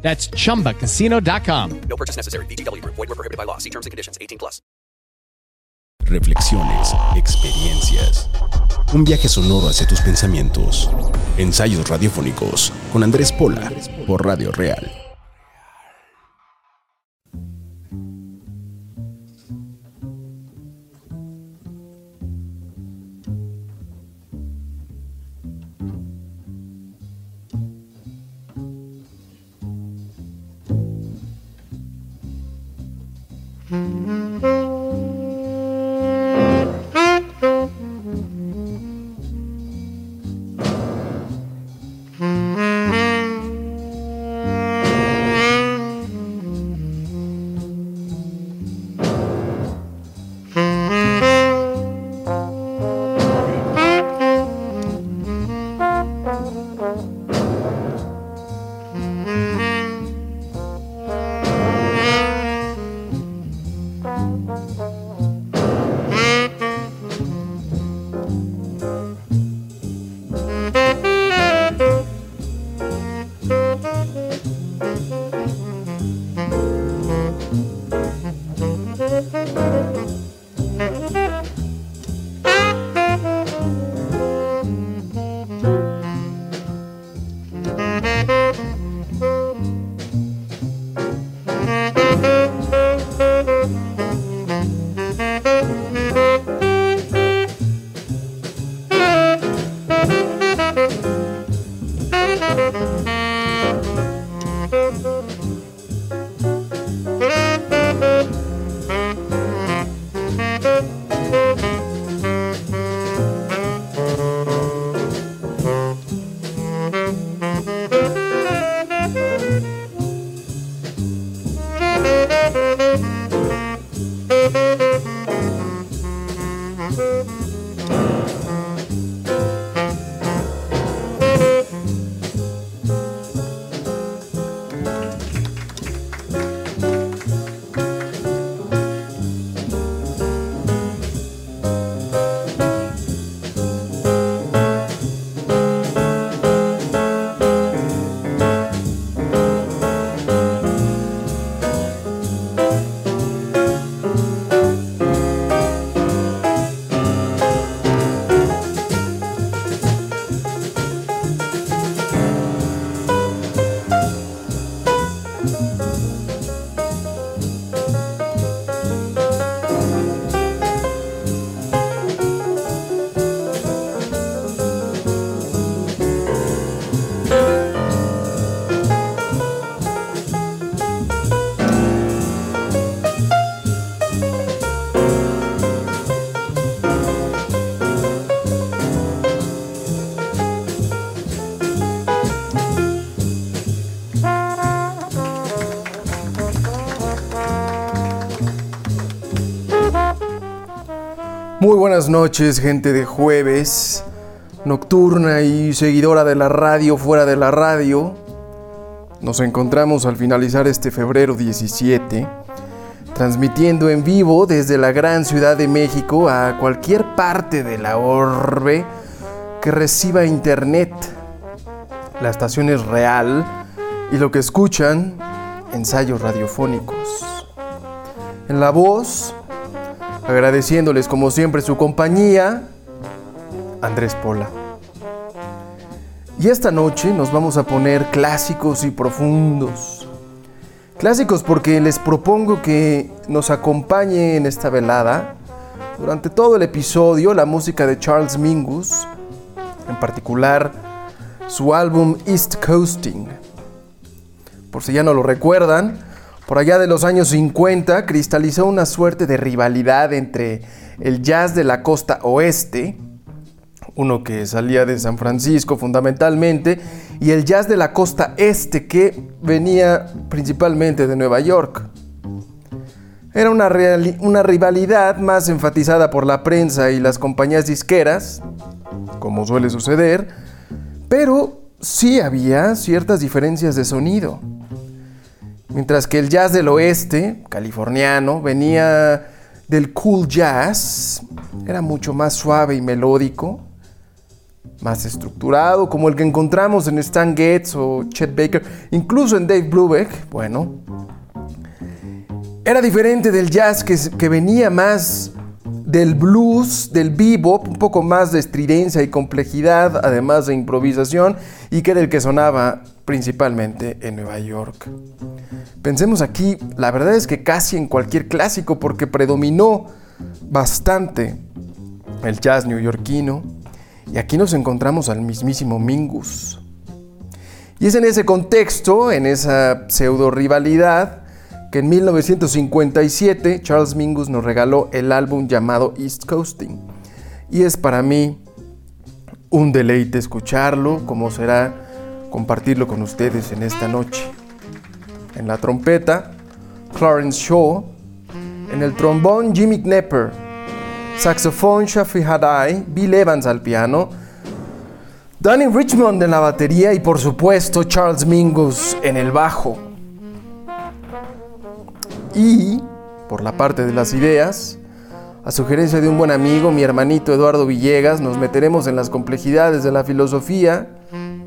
That's chumbacasino.com. No purchase necessary. BGW. Void were prohibited by law. See terms and conditions. 18 plus. Reflexiones, experiencias. Un viaje sonoro hacia tus pensamientos. Ensayos radiofónicos con Andrés Pola por Radio Real. Muy buenas noches, gente de jueves, nocturna y seguidora de la radio fuera de la radio. Nos encontramos al finalizar este febrero 17, transmitiendo en vivo desde la gran ciudad de México a cualquier parte de la orbe que reciba internet. La estación es real y lo que escuchan, ensayos radiofónicos. En la voz, agradeciéndoles como siempre su compañía, Andrés Pola. Y esta noche nos vamos a poner clásicos y profundos. Clásicos porque les propongo que nos acompañe en esta velada durante todo el episodio la música de Charles Mingus, en particular su álbum East Coasting. Por si ya no lo recuerdan, por allá de los años 50 cristalizó una suerte de rivalidad entre el jazz de la costa oeste, uno que salía de San Francisco fundamentalmente, y el jazz de la costa este que venía principalmente de Nueva York. Era una, rivalidad más enfatizada por la prensa y las compañías disqueras, como suele suceder, pero sí había ciertas diferencias de sonido. Mientras que el jazz del oeste, californiano, venía del cool jazz, era mucho más suave y melódico, más estructurado, como el que encontramos en Stan Getz o Chet Baker, incluso en Dave Brubeck, bueno. Era diferente del jazz que, que venía más del blues, del bebop, un poco más de estridencia y complejidad, además de improvisación, y que era el que sonaba principalmente en Nueva York. Pensemos aquí, la verdad es que casi en cualquier clásico, porque predominó bastante el jazz neoyorquino, y aquí nos encontramos al mismísimo Mingus. Y es en ese contexto, en esa pseudo rivalidad, que en 1957 Charles Mingus nos regaló el álbum llamado East Coasting. Y es para mí un deleite escucharlo, como será compartirlo con ustedes en esta noche. En la trompeta, Clarence Shaw. En el trombón, Jimmy Knepper. Saxofón, Shafi Hadai. Bill Evans al piano. Danny Richmond en la batería y por supuesto Charles Mingus en el bajo. Y, por la parte de las ideas, a sugerencia de un buen amigo, mi hermanito Eduardo Villegas, nos meteremos en las complejidades de la filosofía,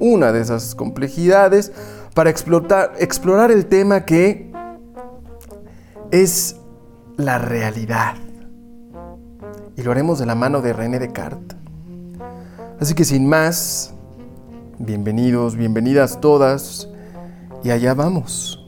una de esas complejidades, para explotar, explorar el tema que es la realidad. Y lo haremos de la mano de René Descartes. Así que sin más, bienvenidos, bienvenidas todas, y allá vamos.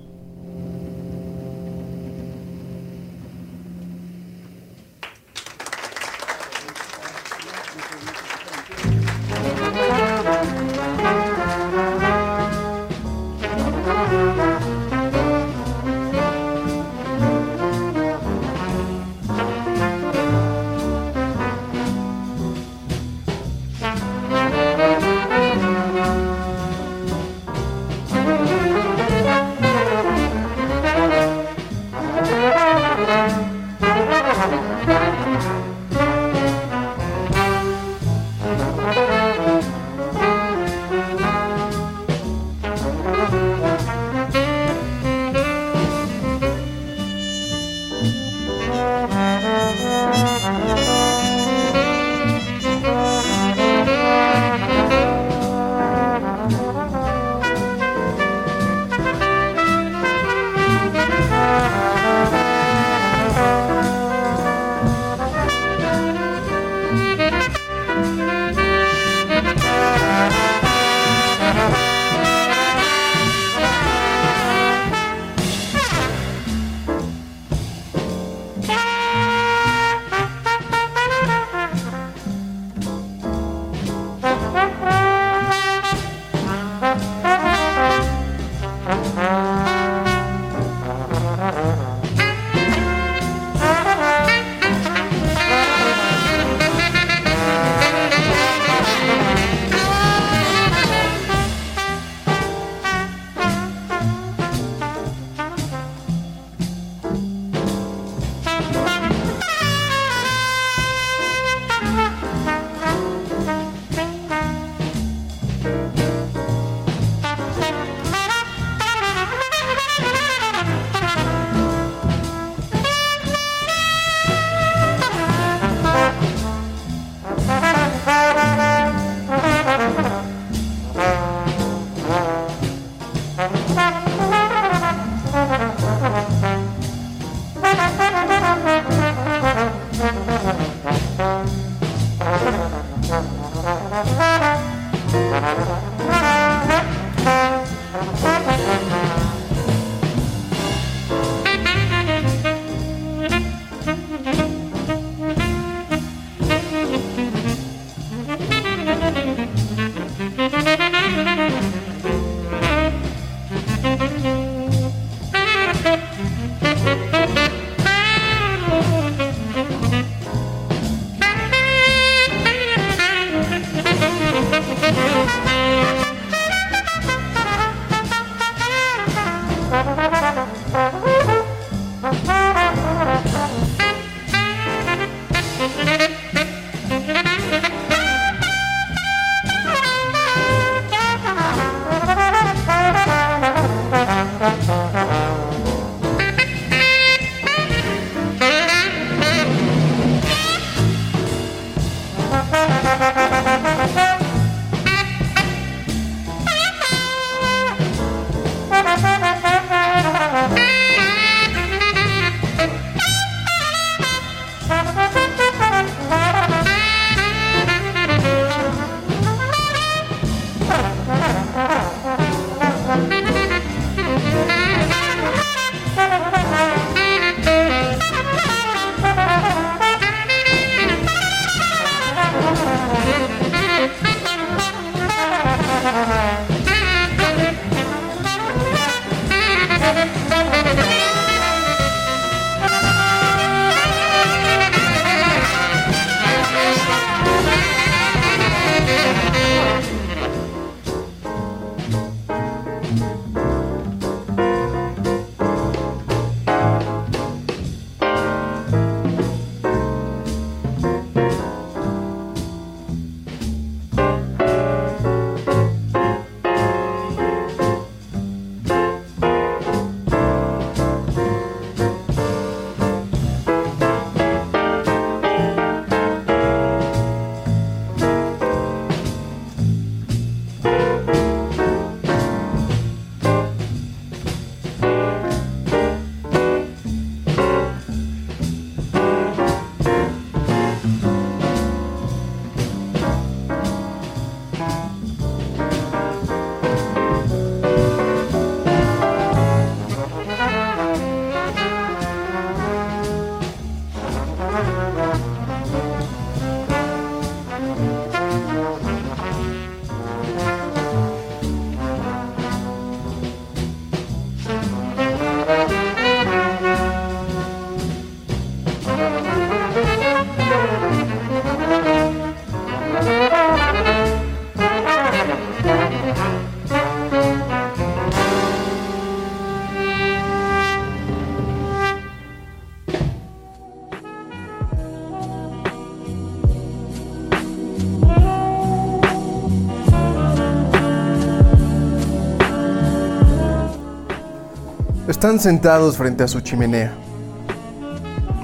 Están sentados frente a su chimenea.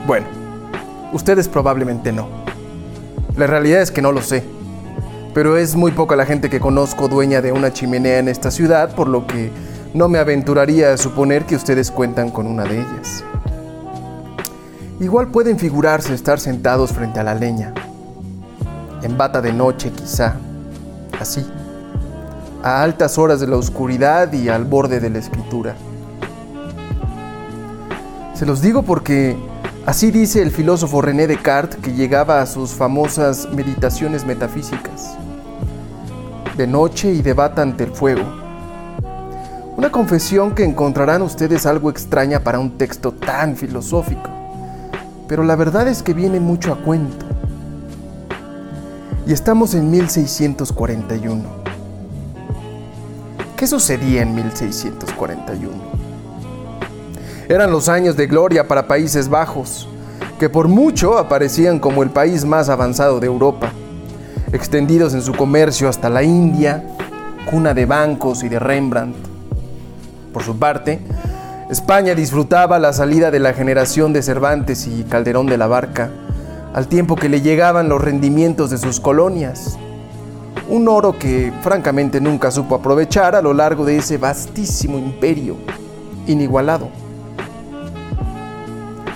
Bueno, ustedes probablemente no. La realidad es que no lo sé. Pero es muy poca la gente que conozco dueña de una chimenea en esta ciudad, por lo que no me aventuraría a suponer que ustedes cuentan con una de ellas. Igual pueden figurarse estar sentados frente a la leña, en bata de noche quizá, así, a altas horas de la oscuridad y al borde de la escritura. Se los digo porque así dice el filósofo René Descartes que llegaba a sus famosas meditaciones metafísicas, de noche y de bata ante el fuego. Una confesión que encontrarán ustedes algo extraña para un texto tan filosófico pero la verdad es que viene mucho a cuento. Y estamos en 1641. ¿Qué sucedía en 1641? Eran los años de gloria para Países Bajos, que por mucho aparecían como el país más avanzado de Europa, extendidos en su comercio hasta la India, cuna de bancos y de Rembrandt. Por su parte, España disfrutaba la salida de la generación de Cervantes y Calderón de la Barca, al tiempo que le llegaban los rendimientos de sus colonias. Un oro que francamente nunca supo aprovechar a lo largo de ese vastísimo imperio, inigualado.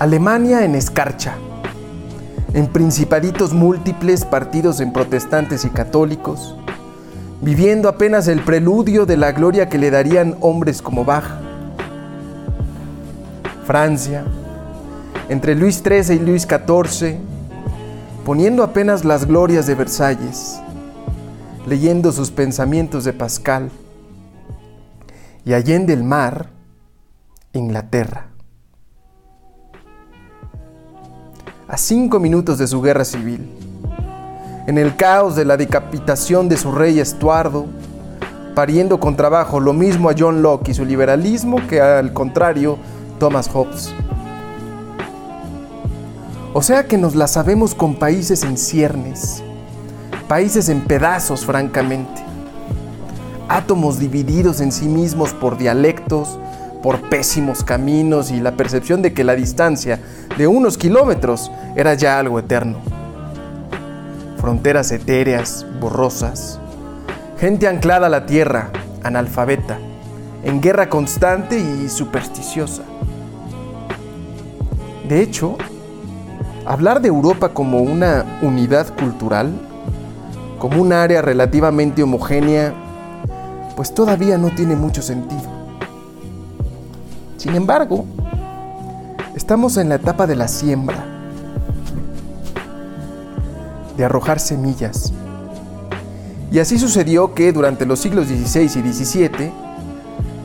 Alemania en escarcha, en principaditos múltiples partidos en protestantes y católicos, viviendo apenas el preludio de la gloria que le darían hombres como Bach Francia, entre Luis XIII y Luis XIV, poniendo apenas las glorias de Versalles, leyendo sus pensamientos de Pascal, y allende el mar, Inglaterra. A cinco minutos de su guerra civil, en el caos de la decapitación de su rey Estuardo, pariendo con trabajo lo mismo a John Locke y su liberalismo que al contrario Thomas Hobbes. O sea que nos la sabemos con países en ciernes, países en pedazos francamente, átomos divididos en sí mismos por dialectos, por pésimos caminos y la percepción de que la distancia de unos kilómetros era ya algo eterno. Fronteras etéreas, borrosas, gente anclada a la tierra, analfabeta, en guerra constante y supersticiosa. De hecho, hablar de Europa como una unidad cultural, como un área relativamente homogénea, pues todavía no tiene mucho sentido. Sin embargo, estamos en la etapa de la siembra, de arrojar semillas. Y así sucedió que durante los siglos XVI y XVII,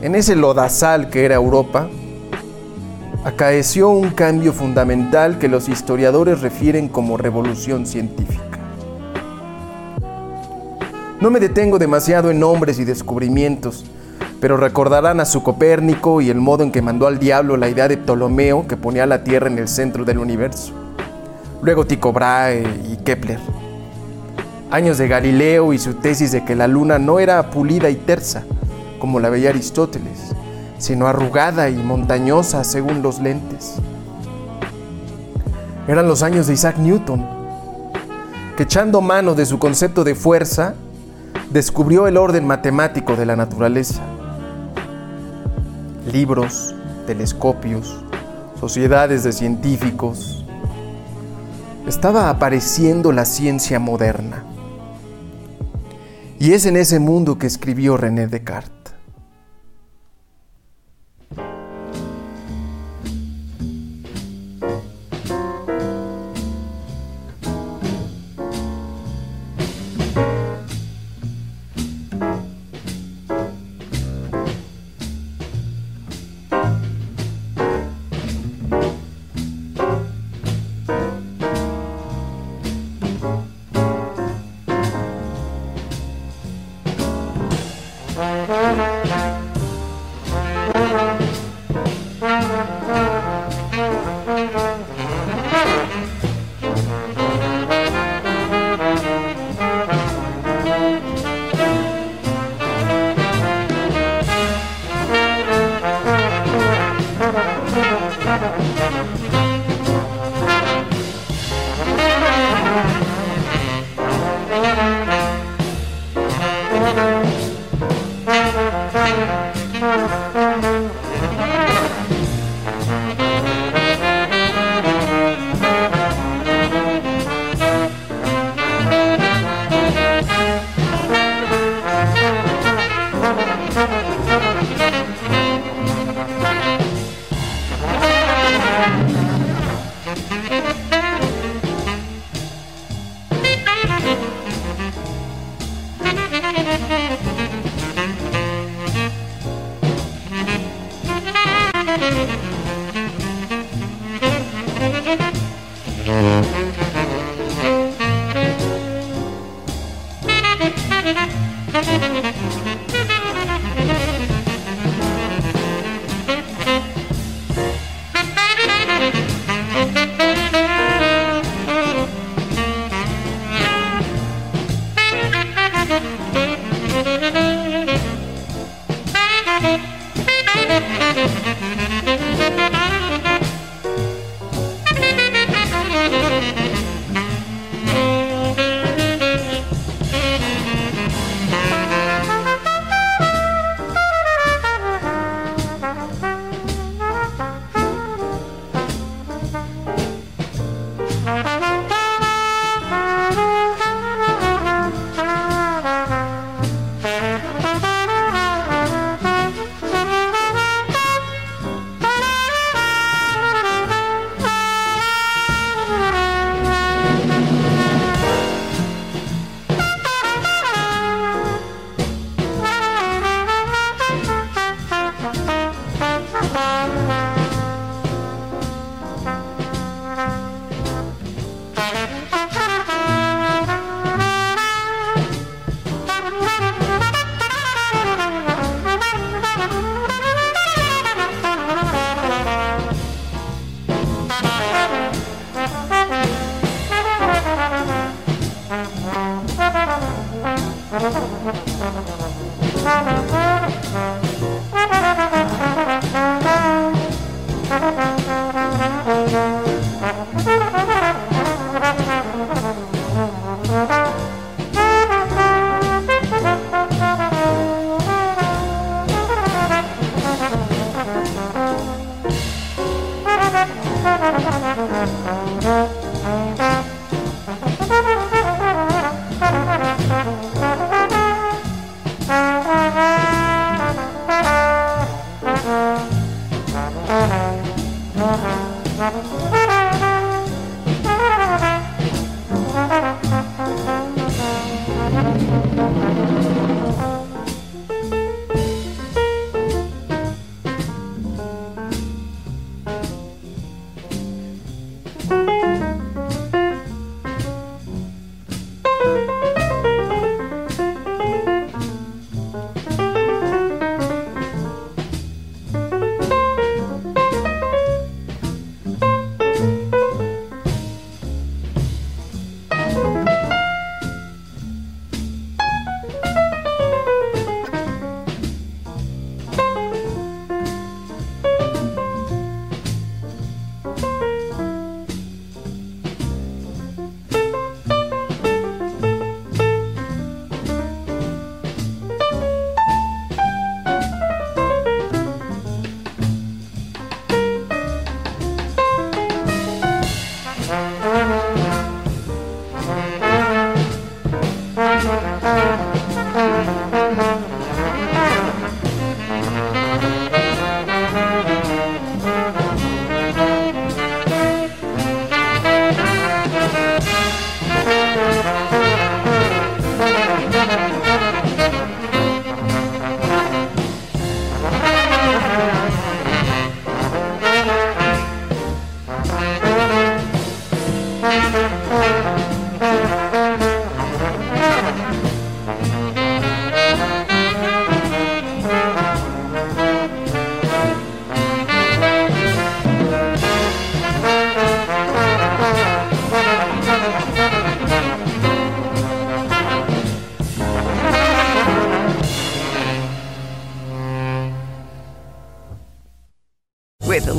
en ese lodazal que era Europa, acaeció un cambio fundamental que los historiadores refieren como revolución científica. No me detengo demasiado en nombres y descubrimientos, pero recordarán a su Copérnico y el modo en que mandó al diablo la idea de Ptolomeo que ponía la Tierra en el centro del universo. Luego Tycho Brahe y Kepler. Años de Galileo y su tesis de que la luna no era pulida y tersa, como la veía Aristóteles, sino arrugada y montañosa según los lentes. Eran los años de Isaac Newton, que echando mano de su concepto de fuerza, descubrió el orden matemático de la naturaleza. Libros, telescopios, sociedades de científicos. Estaba apareciendo la ciencia moderna. Y es en ese mundo que escribió René Descartes. Música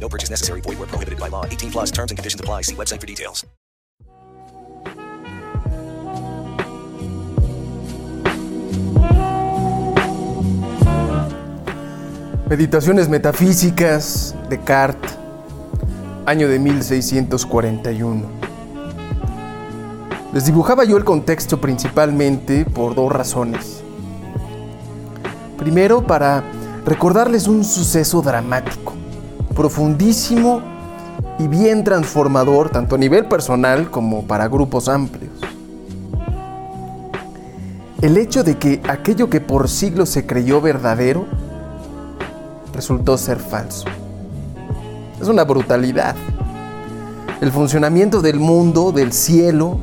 No purchase necessary. Void where prohibited by law. 18 plus terms and conditions apply. See website for details. Meditaciones metafísicas, Descartes, año de 1641. Les dibujaba yo el contexto principalmente por dos razones. Primero, para recordarles un suceso dramático, profundísimo y bien transformador, tanto a nivel personal como para grupos amplios. El hecho de que aquello que por siglos se creyó verdadero, resultó ser falso. Es una brutalidad. El funcionamiento del mundo, del cielo,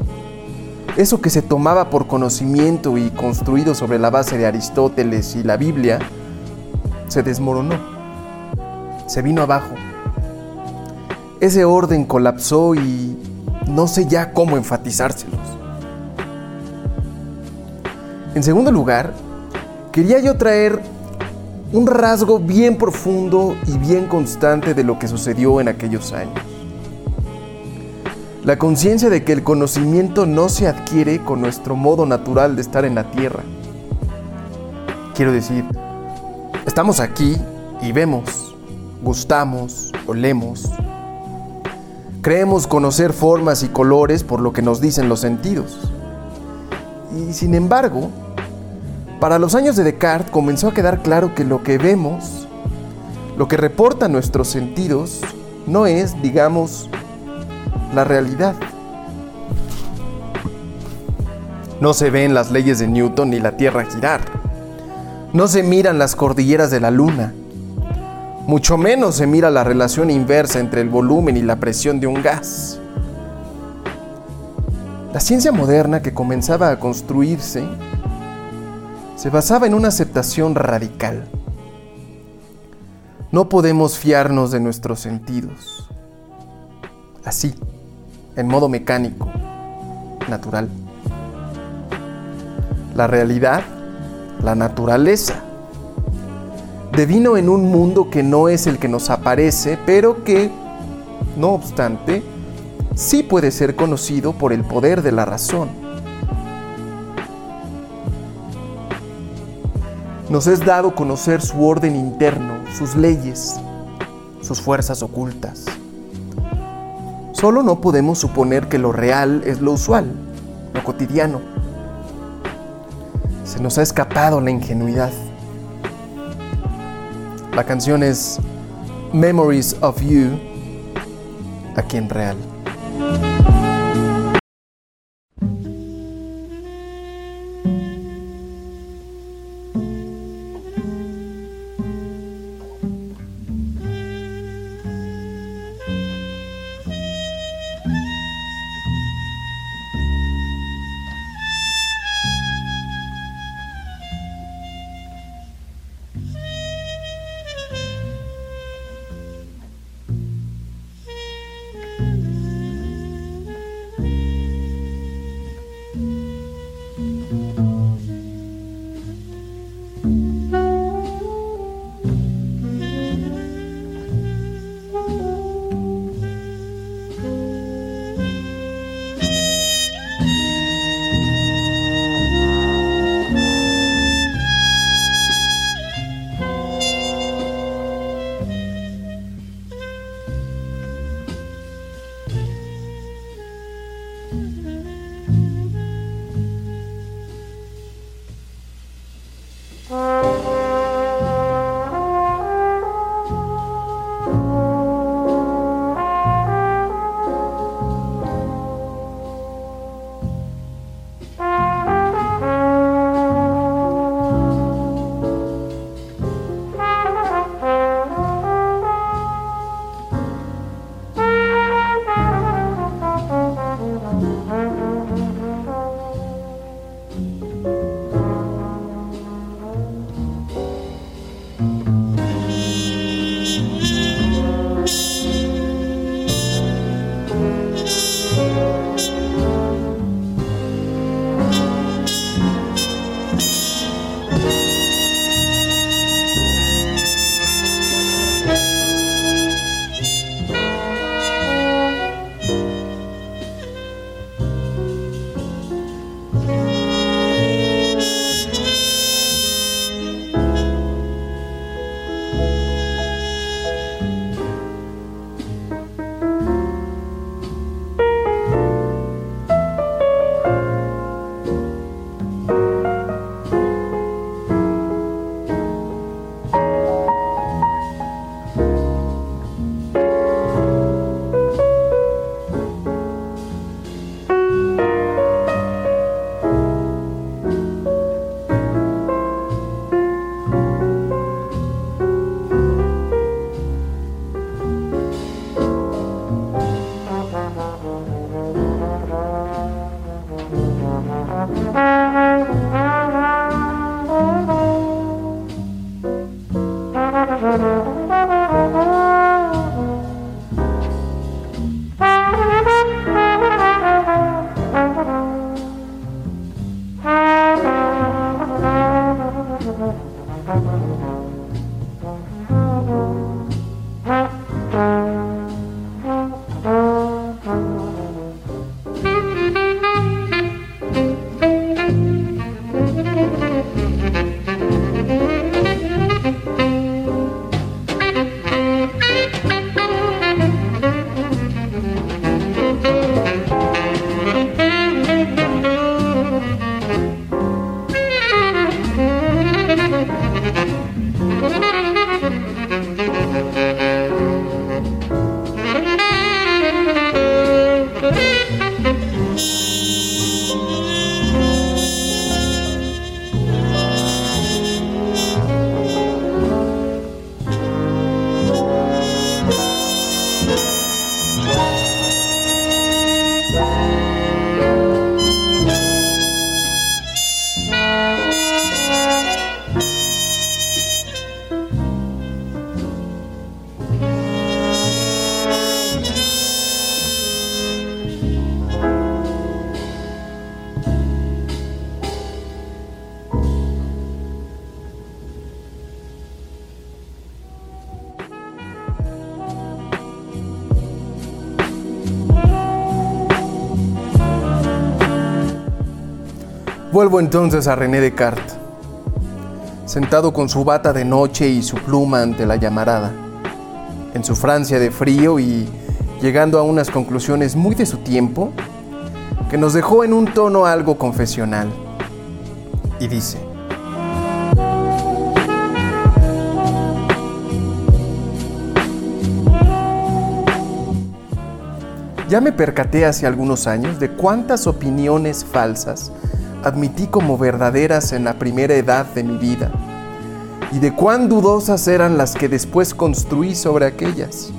eso que se tomaba por conocimiento y construido sobre la base de Aristóteles y la Biblia, se desmoronó. Se vino abajo. Ese orden colapsó y no sé ya cómo enfatizárselos. En segundo lugar, quería yo traer un rasgo bien profundo y bien constante de lo que sucedió en aquellos años. La conciencia de que el conocimiento no se adquiere con nuestro modo natural de estar en la tierra. Quiero decir, estamos aquí y vemos, gustamos, olemos. Creemos conocer formas y colores por lo que nos dicen los sentidos. Y sin embargo, para los años de Descartes comenzó a quedar claro que lo que vemos, lo que reportan nuestros sentidos, no es, digamos, la realidad. No se ven las leyes de Newton ni la Tierra girar. No se miran las cordilleras de la Luna. Mucho menos se mira la relación inversa entre el volumen y la presión de un gas. La ciencia moderna que comenzaba a construirse se basaba en una aceptación radical. No podemos fiarnos de nuestros sentidos. Así, en modo mecánico, natural. La realidad, la naturaleza, devino en un mundo que no es el que nos aparece, pero que, no obstante, sí puede ser conocido por el poder de la razón. Nos es dado conocer su orden interno, sus leyes, sus fuerzas ocultas. Solo no podemos suponer que lo real es lo usual, lo cotidiano. Se nos ha escapado la ingenuidad. La canción es Memories of You, aquí en real. Vuelvo entonces a René Descartes, sentado con su bata de noche y su pluma ante la llamarada, en su Francia de frío y llegando a unas conclusiones muy de su tiempo, que nos dejó en un tono algo confesional. Y dice, Ya me percaté hace algunos años de cuántas opiniones falsas admití como verdaderas en la primera edad de mi vida y de cuán dudosas eran las que después construí sobre aquellas.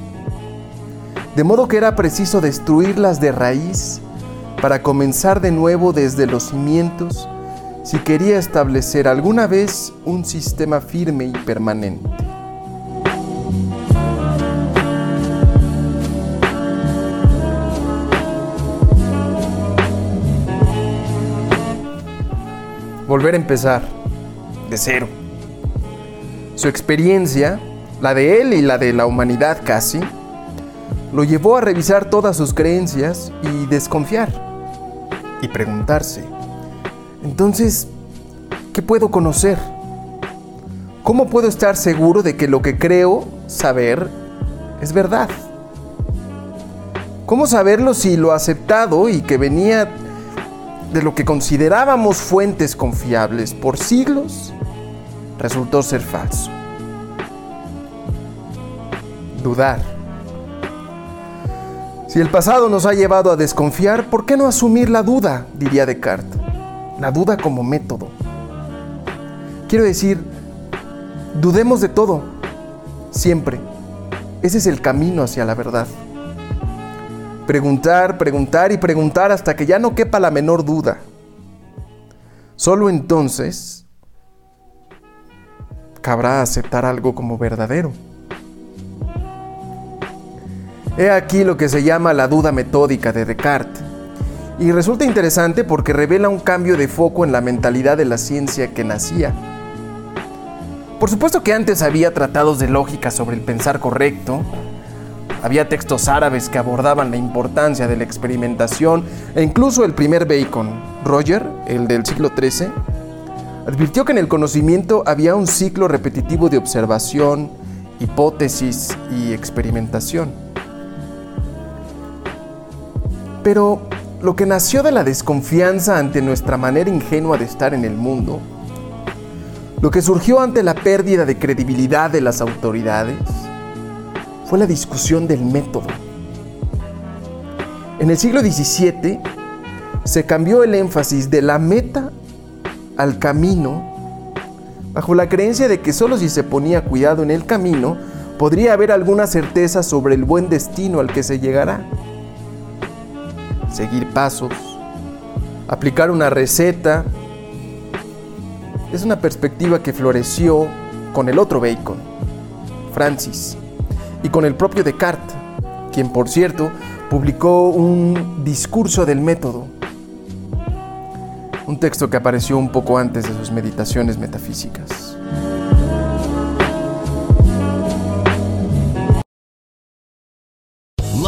De modo que era preciso destruirlas de raíz para comenzar de nuevo desde los cimientos si quería establecer alguna vez un sistema firme y permanente. Volver a empezar de cero. Su experiencia, la de él y la de la humanidad casi, lo llevó a revisar todas sus creencias y desconfiar y preguntarse, entonces, ¿qué puedo conocer? ¿Cómo puedo estar seguro de que lo que creo saber es verdad? ¿Cómo saberlo si lo aceptado y que venía de lo que considerábamos fuentes confiables por siglos resultó ser falso. Dudar. Si el pasado nos ha llevado a desconfiar, ¿por qué no asumir la duda? diría Descartes. La duda como método. Quiero decir, dudemos de todo, siempre. Ese es el camino hacia la verdad. Preguntar, preguntar y preguntar hasta que ya no quepa la menor duda. Solo entonces cabrá aceptar algo como verdadero. He aquí lo que se llama la duda metódica de Descartes. Y resulta interesante porque revela un cambio de foco en la mentalidad de la ciencia que nacía. Por supuesto que antes había tratados de lógica sobre el pensar correcto, había textos árabes que abordaban la importancia de la experimentación e incluso el primer Bacon, Roger, el del siglo XIII, advirtió que en el conocimiento había un ciclo repetitivo de observación, hipótesis y experimentación. Pero lo que nació de la desconfianza ante nuestra manera ingenua de estar en el mundo, lo que surgió ante la pérdida de credibilidad de las autoridades, fue la discusión del método. En el siglo XVII se cambió el énfasis de la meta al camino bajo la creencia de que solo si se ponía cuidado en el camino podría haber alguna certeza sobre el buen destino al que se llegará. Seguir pasos, aplicar una receta, es una perspectiva que floreció con el otro Bacon, Francis y con el propio Descartes, quien por cierto publicó un discurso del método, un texto que apareció un poco antes de sus meditaciones metafísicas.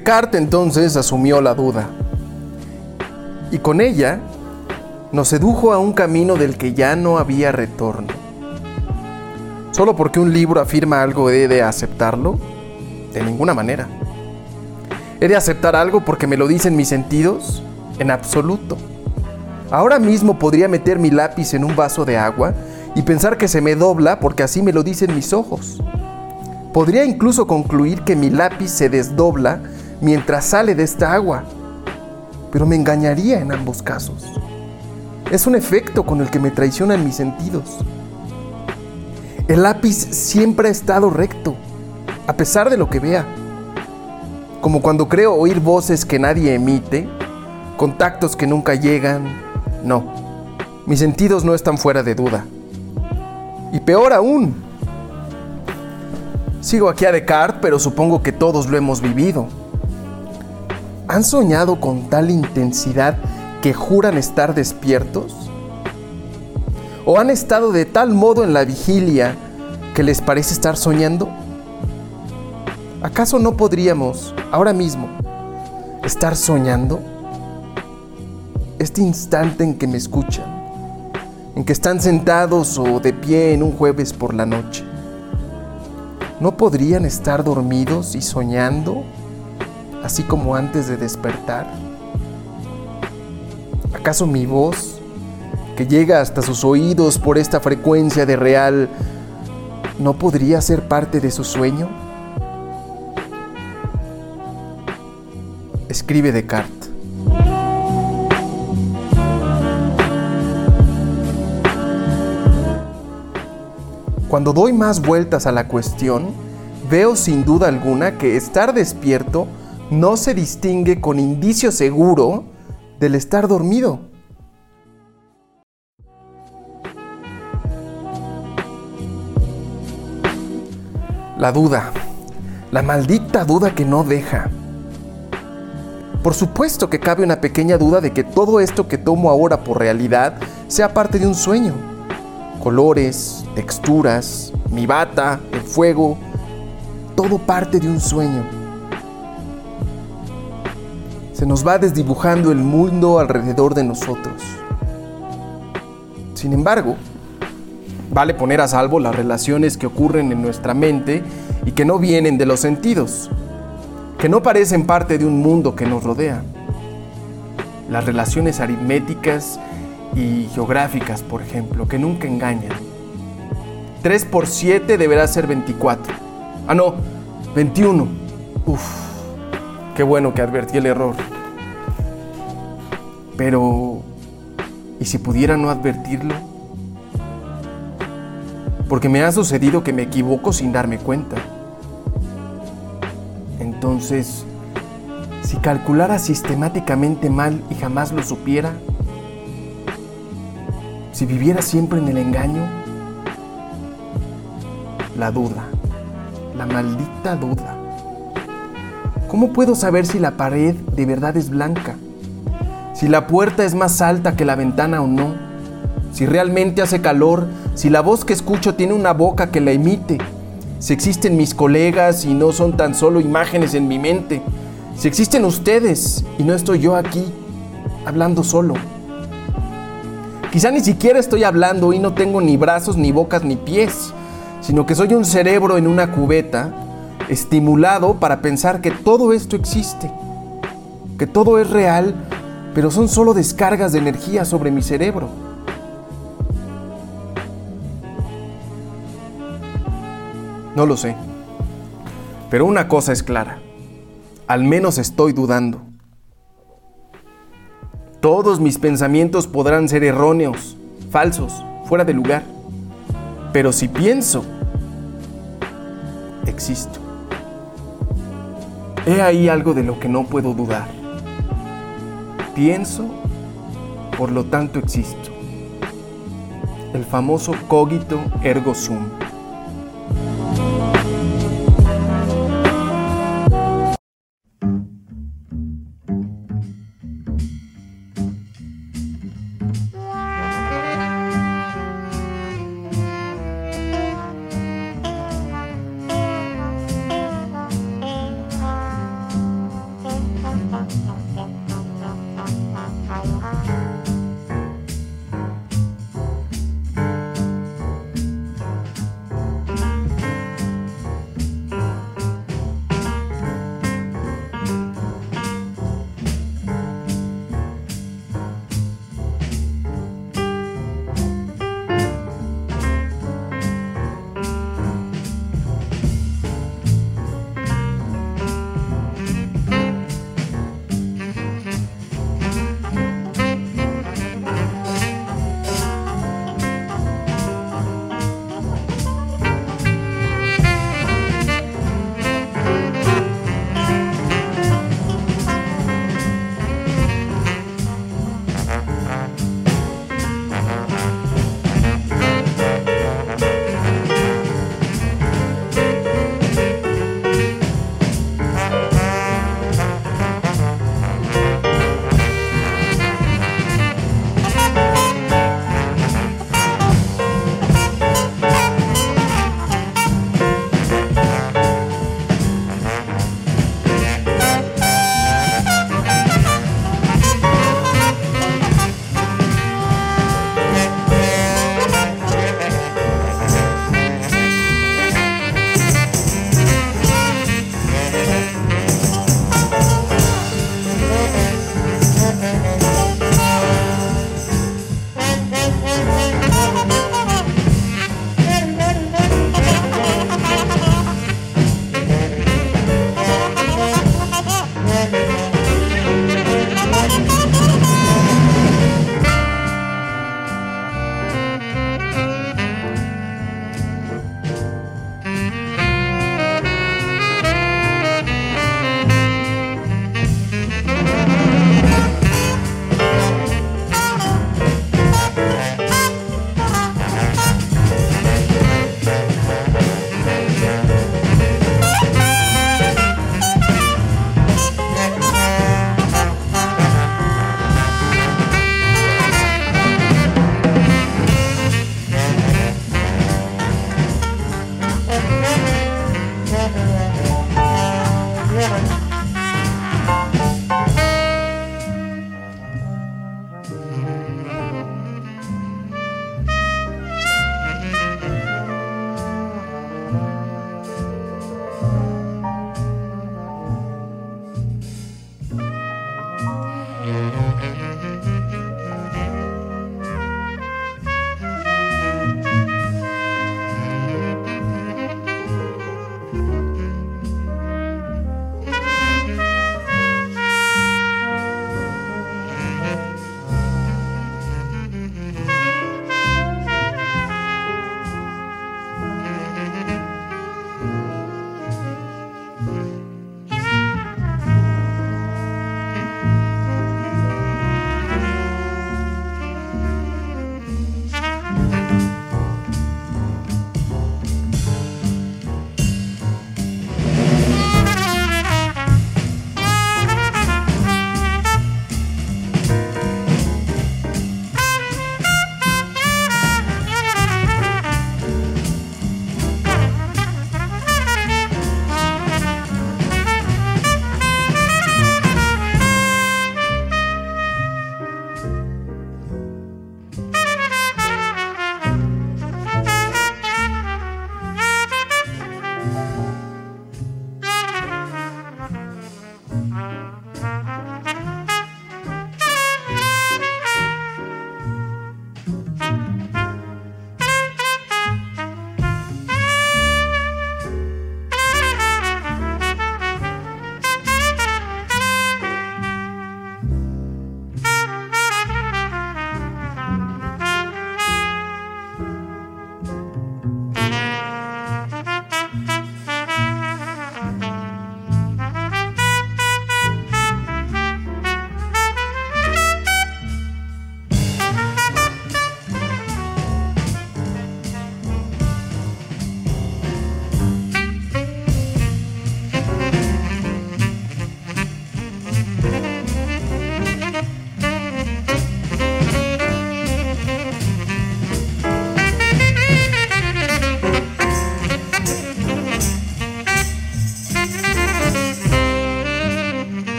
Descartes entonces asumió la duda y con ella nos sedujo a un camino del que ya no había retorno. Solo porque un libro afirma algo he de aceptarlo, de ninguna manera. ¿He de aceptar algo porque me lo dicen mis sentidos? En absoluto. Ahora mismo podría meter mi lápiz en un vaso de agua y pensar que se me dobla porque así me lo dicen mis ojos. Podría incluso concluir que mi lápiz se desdobla mientras sale de esta agua, pero me engañaría en ambos casos. Es un efecto con el que me traicionan mis sentidos. El lápiz siempre ha estado recto, a pesar de lo que vea. Como cuando creo oír voces que nadie emite, contactos que nunca llegan. No, mis sentidos no están fuera de duda. Y peor aún, sigo aquí a Descartes, pero supongo que todos lo hemos vivido. ¿Han soñado con tal intensidad que juran estar despiertos? ¿O han estado de tal modo en la vigilia que les parece estar soñando? ¿Acaso no podríamos, ahora mismo, estar soñando? Este instante en que me escuchan, en que están sentados o de pie en un jueves por la noche, ¿no podrían estar dormidos y soñando? Así como antes de despertar? ¿Acaso mi voz, que llega hasta sus oídos por esta frecuencia de real, no podría ser parte de su sueño? Escribe Descartes. Cuando doy más vueltas a la cuestión, veo sin duda alguna que estar despierto no se distingue con indicio seguro del estar dormido. La duda, la maldita duda que no deja. Por supuesto que cabe una pequeña duda de que todo esto que tomo ahora por realidad sea parte de un sueño. Colores, texturas, mi bata, el fuego, todo parte de un sueño se nos va desdibujando el mundo alrededor de nosotros. Sin embargo, vale poner a salvo las relaciones que ocurren en nuestra mente y que no vienen de los sentidos, que no parecen parte de un mundo que nos rodea. Las relaciones aritméticas y geográficas, por ejemplo, que nunca engañan. 3 por 7 deberá ser 24. Ah, no, 21. Uf. Qué bueno que advertí el error. Pero, ¿y si pudiera no advertirlo? Porque me ha sucedido que me equivoco sin darme cuenta. Entonces, si calculara sistemáticamente mal y jamás lo supiera, si viviera siempre en el engaño, la duda, la maldita duda. ¿Cómo puedo saber si la pared de verdad es blanca? Si la puerta es más alta que la ventana o no. Si realmente hace calor, si la voz que escucho tiene una boca que la emite. Si existen mis colegas y no son tan solo imágenes en mi mente. Si existen ustedes y no estoy yo aquí. hablando solo. Quizá ni siquiera estoy hablando y no tengo ni brazos, ni bocas, ni pies, sino que soy un cerebro en una cubeta estimulado para pensar que todo esto existe, que todo es real, pero son solo descargas de energía sobre mi cerebro. No lo sé. Pero una cosa es clara. Al menos estoy dudando. Todos mis pensamientos podrán ser erróneos, falsos, fuera de lugar. Pero si pienso, existo. He ahí algo de lo que no puedo dudar. Pienso, por lo tanto existo. El famoso cogito ergo sum.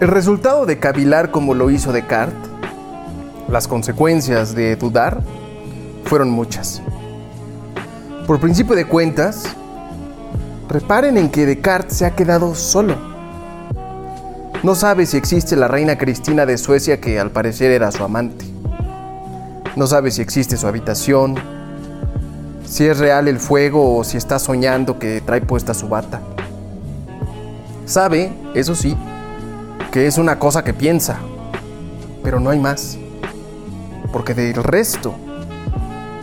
El resultado de cavilar como lo hizo Descartes, las consecuencias de dudar, fueron muchas. Por principio de cuentas, reparen en que Descartes se ha quedado solo. No sabe si existe la reina Cristina de Suecia que al parecer era su amante. No sabe si existe su habitación, si es real el fuego o si está soñando que trae puesta su bata. Sabe, eso sí, que es una cosa que piensa, pero no hay más, porque del resto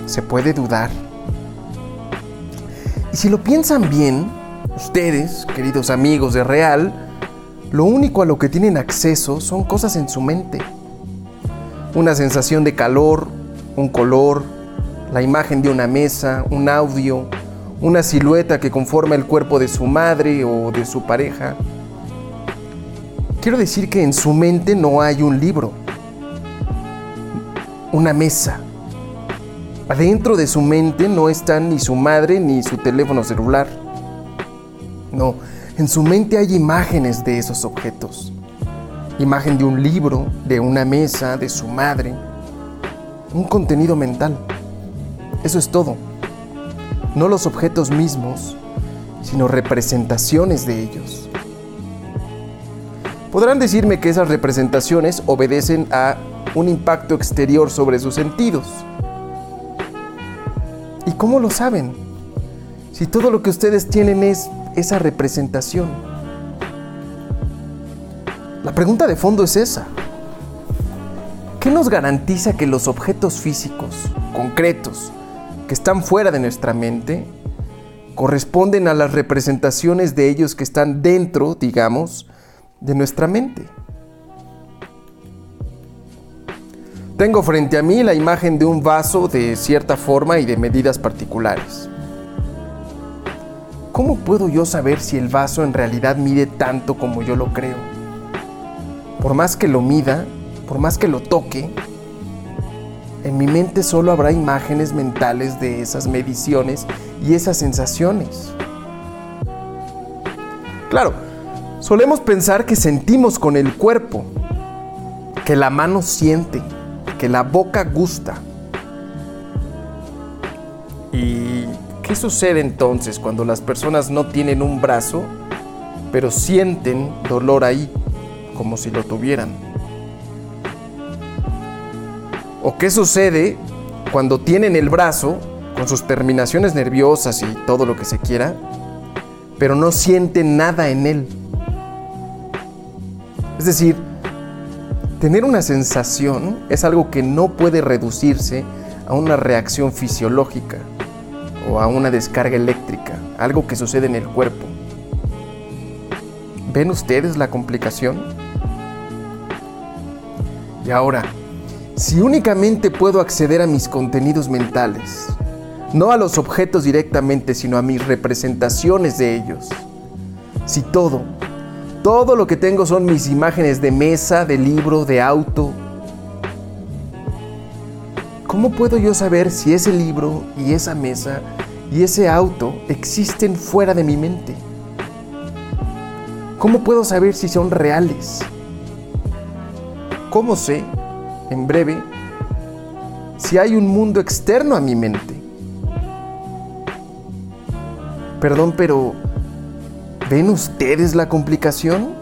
se puede dudar. Y si lo piensan bien, ustedes, queridos amigos de Real, lo único a lo que tienen acceso son cosas en su mente. Una sensación de calor, un color, la imagen de una mesa, un audio, una silueta que conforma el cuerpo de su madre o de su pareja. Quiero decir que en su mente no hay un libro, una mesa. Adentro de su mente no están ni su madre ni su teléfono celular. No, en su mente hay imágenes de esos objetos. Imagen de un libro, de una mesa, de su madre. Un contenido mental. Eso es todo. No los objetos mismos, sino representaciones de ellos. Podrán decirme que esas representaciones obedecen a un impacto exterior sobre sus sentidos. ¿Y cómo lo saben? Si todo lo que ustedes tienen es esa representación. La pregunta de fondo es esa. ¿Qué nos garantiza que los objetos físicos, concretos, que están fuera de nuestra mente, corresponden a las representaciones de ellos que están dentro, digamos, de nuestra mente? Tengo frente a mí la imagen de un vaso de cierta forma y de medidas particulares. ¿Cómo puedo yo saber si el vaso en realidad mide tanto como yo lo creo? Por más que lo mida, por más que lo toque, en mi mente solo habrá imágenes mentales de esas mediciones y esas sensaciones. Claro, Solemos pensar que sentimos con el cuerpo, que la mano siente, que la boca gusta. ¿Y qué sucede entonces cuando las personas no tienen un brazo, pero sienten dolor ahí, como si lo tuvieran? ¿O qué sucede cuando tienen el brazo, con sus terminaciones nerviosas y todo lo que se quiera, pero no sienten nada en él? Es decir, tener una sensación es algo que no puede reducirse a una reacción fisiológica o a una descarga eléctrica, algo que sucede en el cuerpo. ¿Ven ustedes la complicación? Y ahora, si únicamente puedo acceder a mis contenidos mentales, no a los objetos directamente, sino a mis representaciones de ellos, si todo, todo lo que tengo son mis imágenes de mesa, de libro, de auto. ¿Cómo puedo yo saber si ese libro y esa mesa y ese auto existen fuera de mi mente? ¿Cómo puedo saber si son reales? ¿Cómo sé, en breve, si hay un mundo externo a mi mente? Perdón, pero ¿Ven ustedes la complicación?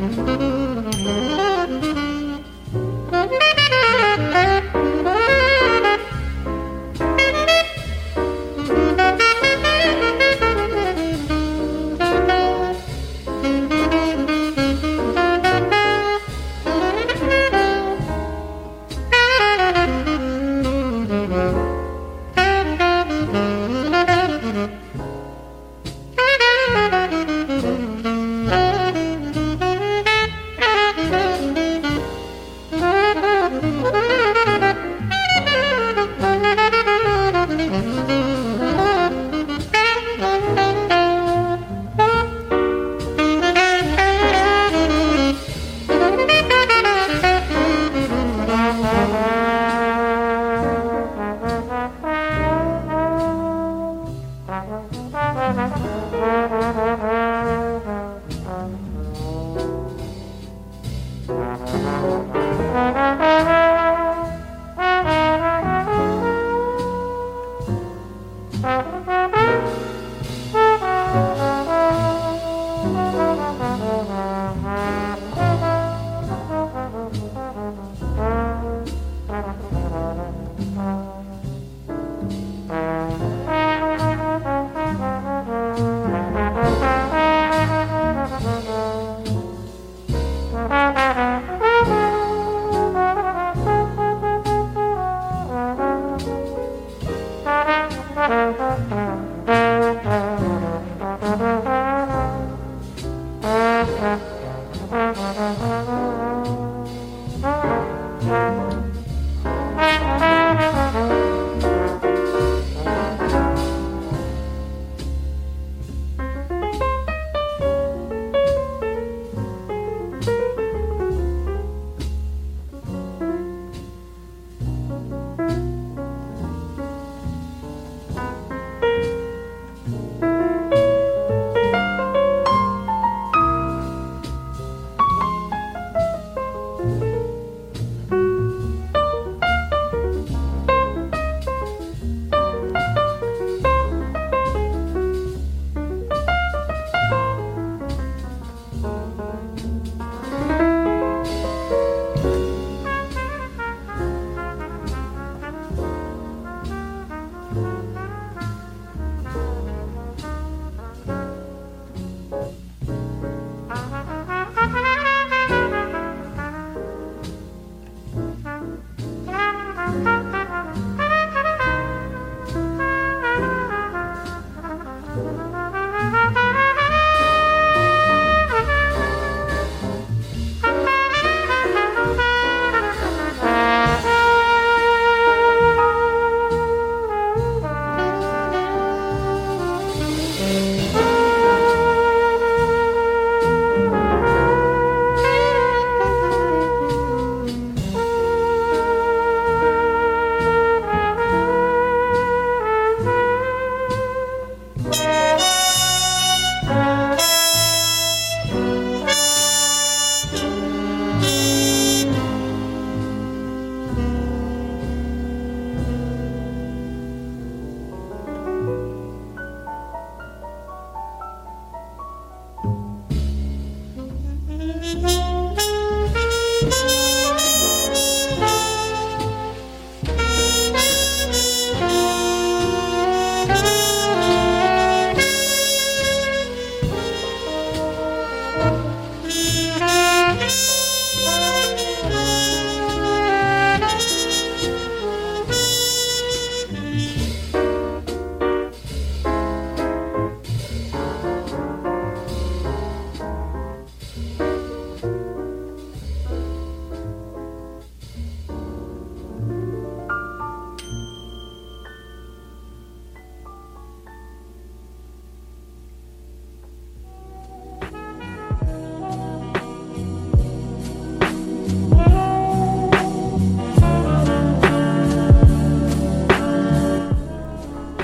Mm-hmm.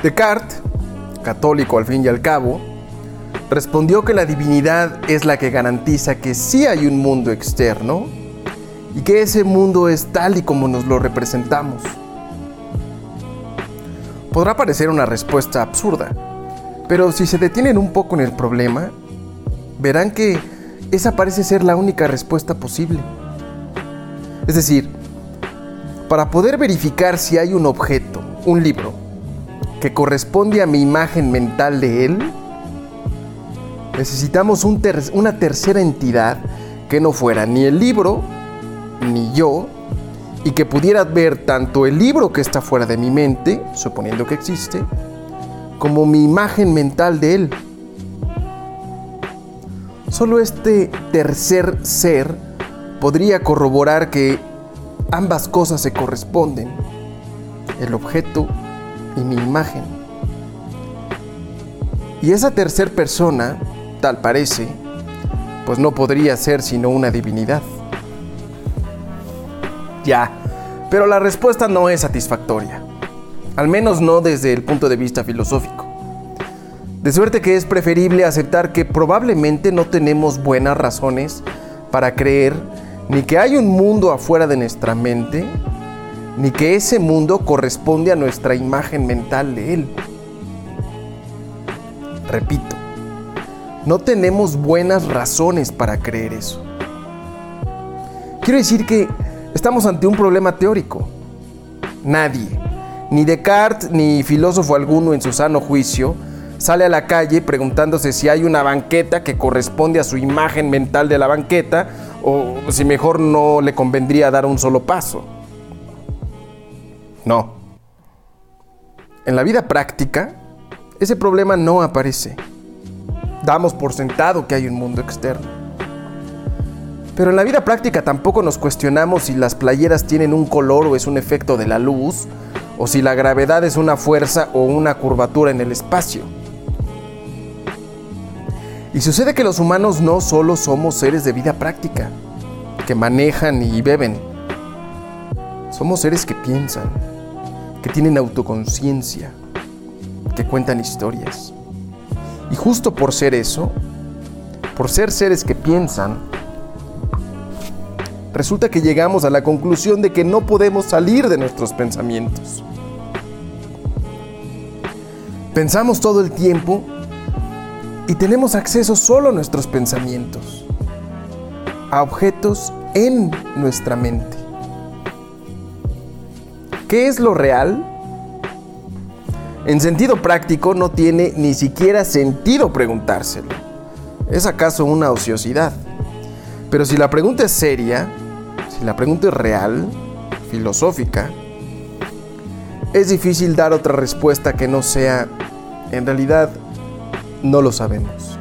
Descartes, católico al fin y al cabo, respondió que la divinidad es la que garantiza que sí hay un mundo externo y que ese mundo es tal y como nos lo representamos. Podrá parecer una respuesta absurda, pero si se detienen un poco en el problema, verán que esa parece ser la única respuesta posible. Es decir, para poder verificar si hay un objeto, un libro, corresponde a mi imagen mental de él, necesitamos una tercera entidad que no fuera ni el libro, ni yo, y que pudiera ver tanto el libro que está fuera de mi mente, suponiendo que existe, como mi imagen mental de él. Solo este tercer ser podría corroborar que ambas cosas se corresponden, el objeto y mi imagen. Y esa tercer persona, tal parece, pues no podría ser sino una divinidad. Ya, pero la respuesta no es satisfactoria, al menos no desde el punto de vista filosófico. De suerte que es preferible aceptar que probablemente no tenemos buenas razones para creer ni que hay un mundo afuera de nuestra mente, ni que ese mundo corresponde a nuestra imagen mental de él. Repito, no tenemos buenas razones para creer eso. Quiero decir que estamos ante un problema teórico. Nadie, ni Descartes ni filósofo alguno en su sano juicio, sale a la calle preguntándose si hay una banqueta que corresponde a su imagen mental de la banqueta o si mejor no le convendría dar un solo paso. No. En la vida práctica, ese problema no aparece. Damos por sentado que hay un mundo externo. Pero en la vida práctica tampoco nos cuestionamos si las playeras tienen un color o es un efecto de la luz, o si la gravedad es una fuerza o una curvatura en el espacio. Y sucede que los humanos no solo somos seres de vida práctica, que manejan y beben. Somos seres que piensan, que tienen autoconciencia, que cuentan historias. Y justo por ser eso, por ser seres que piensan, resulta que llegamos a la conclusión de que no podemos salir de nuestros pensamientos. Pensamos todo el tiempo y tenemos acceso solo a nuestros pensamientos, a objetos en nuestra mente. ¿Qué es lo real? En sentido práctico no tiene ni siquiera sentido preguntárselo. ¿Es acaso una ociosidad? Pero si la pregunta es seria, si la pregunta es real, filosófica, es difícil dar otra respuesta que no sea, en realidad, no lo sabemos.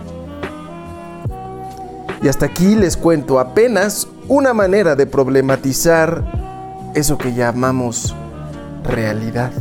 Y hasta aquí les cuento apenas una manera de problematizar eso que llamamos realidad.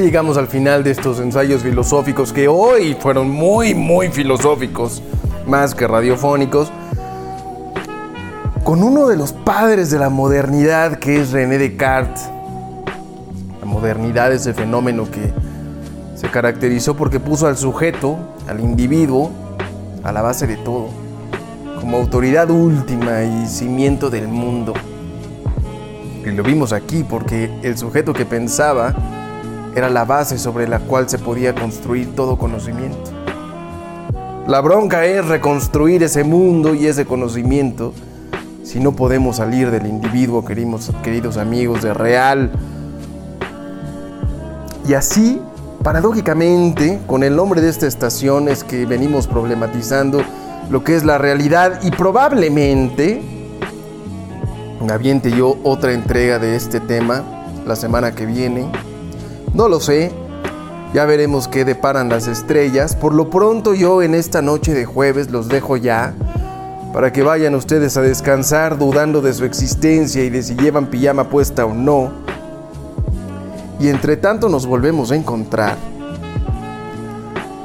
Llegamos al final de estos ensayos filosóficos que hoy fueron muy, muy filosóficos, más que radiofónicos, con uno de los padres de la modernidad que es René Descartes. La modernidad es el fenómeno que se caracterizó porque puso al sujeto, al individuo, a la base de todo, como autoridad última y cimiento del mundo. Y lo vimos aquí porque el sujeto que pensaba era la base sobre la cual se podía construir todo conocimiento. La bronca es reconstruir ese mundo y ese conocimiento si no podemos salir del individuo, queridos, queridos amigos, de real. Y así, paradójicamente, con el nombre de esta estación es que venimos problematizando lo que es la realidad y probablemente aviente yo otra entrega de este tema la semana que viene. No lo sé, ya veremos qué deparan las estrellas. Por lo pronto yo en esta noche de jueves los dejo ya para que vayan ustedes a descansar dudando de su existencia y de si llevan pijama puesta o no. Y entre tanto nos volvemos a encontrar.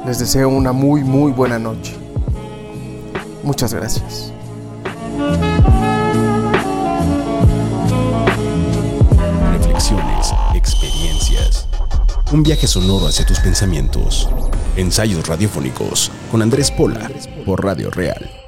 Les deseo una muy muy buena noche. Muchas gracias. Un viaje sonoro hacia tus pensamientos. Ensayos radiofónicos con Andrés Pola por Radio Real